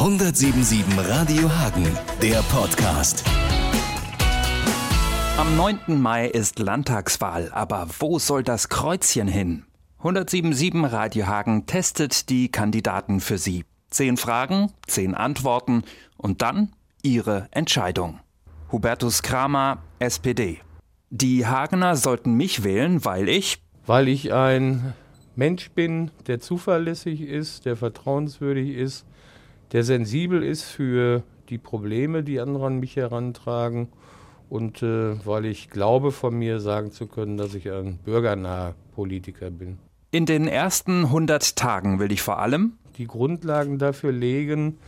177 Radio Hagen, der Podcast. Am 9. Mai ist Landtagswahl, aber wo soll das Kreuzchen hin? 177 Radio Hagen testet die Kandidaten für Sie. Zehn Fragen, zehn Antworten und dann Ihre Entscheidung. Hubertus Kramer, SPD. Die Hagener sollten mich wählen, weil ich. Weil ich ein Mensch bin, der zuverlässig ist, der vertrauenswürdig ist, der sensibel ist für die Probleme, die andere an mich herantragen und äh, weil ich glaube von mir sagen zu können, dass ich ein bürgernaher Politiker bin. In den ersten 100 Tagen will ich vor allem die Grundlagen dafür legen,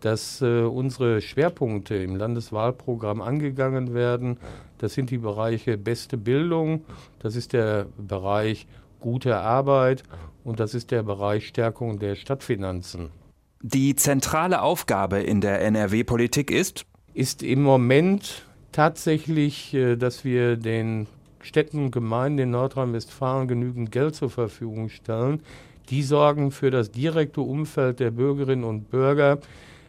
dass äh, unsere Schwerpunkte im Landeswahlprogramm angegangen werden. Das sind die Bereiche beste Bildung, das ist der Bereich gute Arbeit und das ist der Bereich Stärkung der Stadtfinanzen. Die zentrale Aufgabe in der NRW-Politik ist? Ist im Moment tatsächlich, äh, dass wir den Städten und Gemeinden in Nordrhein-Westfalen genügend Geld zur Verfügung stellen. Die sorgen für das direkte Umfeld der Bürgerinnen und Bürger,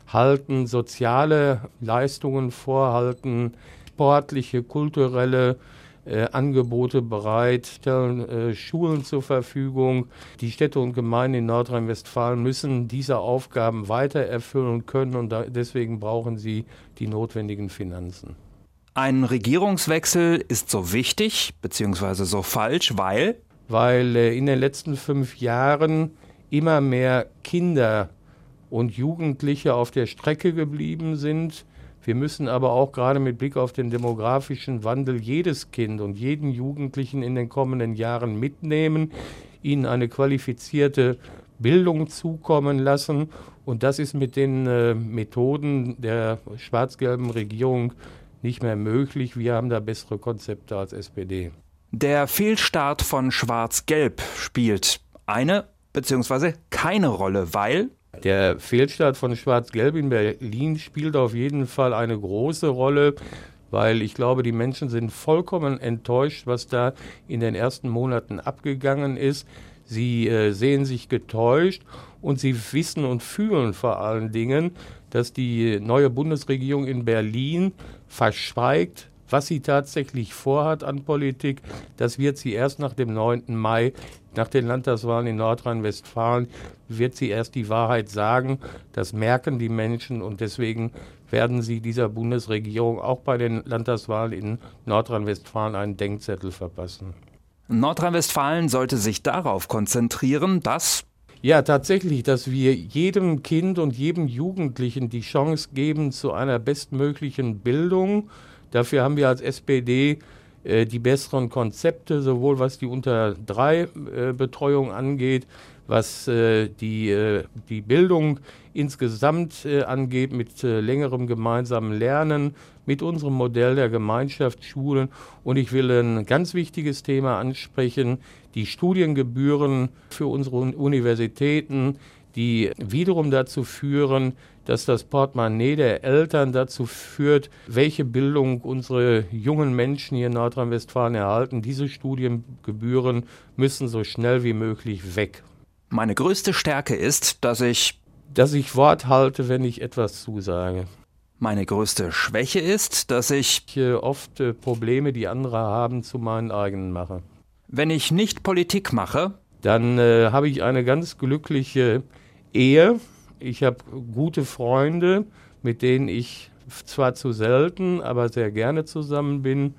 halten soziale Leistungen vor, halten sportliche, kulturelle äh, Angebote bereit, stellen äh, Schulen zur Verfügung. Die Städte und Gemeinden in Nordrhein-Westfalen müssen diese Aufgaben weiter erfüllen können und da, deswegen brauchen sie die notwendigen Finanzen. Ein Regierungswechsel ist so wichtig bzw. so falsch, weil? Weil äh, in den letzten fünf Jahren immer mehr Kinder und Jugendliche auf der Strecke geblieben sind wir müssen aber auch gerade mit Blick auf den demografischen Wandel jedes Kind und jeden Jugendlichen in den kommenden Jahren mitnehmen, ihnen eine qualifizierte Bildung zukommen lassen. Und das ist mit den äh, Methoden der schwarz-gelben Regierung nicht mehr möglich. Wir haben da bessere Konzepte als SPD. Der Fehlstart von Schwarz-Gelb spielt eine bzw. keine Rolle, weil der Fehlstart von Schwarz-Gelb in Berlin spielt auf jeden Fall eine große Rolle, weil ich glaube, die Menschen sind vollkommen enttäuscht, was da in den ersten Monaten abgegangen ist. Sie äh, sehen sich getäuscht und sie wissen und fühlen vor allen Dingen, dass die neue Bundesregierung in Berlin verschweigt, was sie tatsächlich vorhat an Politik, das wird sie erst nach dem 9. Mai, nach den Landtagswahlen in Nordrhein-Westfalen, wird sie erst die Wahrheit sagen. Das merken die Menschen und deswegen werden sie dieser Bundesregierung auch bei den Landtagswahlen in Nordrhein-Westfalen einen Denkzettel verpassen. Nordrhein-Westfalen sollte sich darauf konzentrieren, dass ja, tatsächlich, dass wir jedem Kind und jedem Jugendlichen die Chance geben zu einer bestmöglichen Bildung Dafür haben wir als SPD die besseren Konzepte, sowohl was die unter drei äh, Betreuung angeht, was äh, die, äh, die Bildung insgesamt äh, angeht, mit äh, längerem gemeinsamen Lernen, mit unserem Modell der Gemeinschaftsschulen. Und ich will ein ganz wichtiges Thema ansprechen, die Studiengebühren für unsere Universitäten, die wiederum dazu führen, dass das Portemonnaie der Eltern dazu führt, welche Bildung unsere jungen Menschen hier in Nordrhein-Westfalen erhalten. Diese Studiengebühren müssen so schnell wie möglich weg. Meine größte Stärke ist, dass ich dass ich Wort halte, wenn ich etwas zusage. Meine größte Schwäche ist, dass ich oft äh, Probleme, die andere haben, zu meinen eigenen mache. Wenn ich nicht Politik mache, dann äh, habe ich eine ganz glückliche Ehe. Ich habe gute Freunde, mit denen ich zwar zu selten, aber sehr gerne zusammen bin.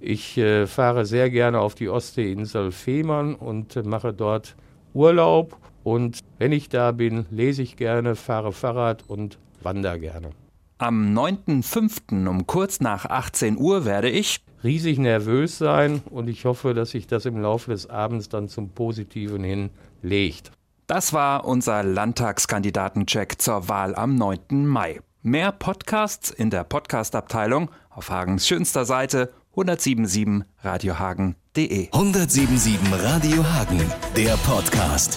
Ich äh, fahre sehr gerne auf die Ostseeinsel Fehmarn und äh, mache dort Urlaub. Und wenn ich da bin, lese ich gerne, fahre Fahrrad und wandere gerne. Am 9.5. um kurz nach 18 Uhr werde ich riesig nervös sein und ich hoffe, dass sich das im Laufe des Abends dann zum Positiven hin legt. Das war unser Landtagskandidatencheck zur Wahl am 9. Mai. Mehr Podcasts in der Podcastabteilung auf Hagens schönster Seite 1077radiohagen.de. 1077 Radio Hagen, der Podcast.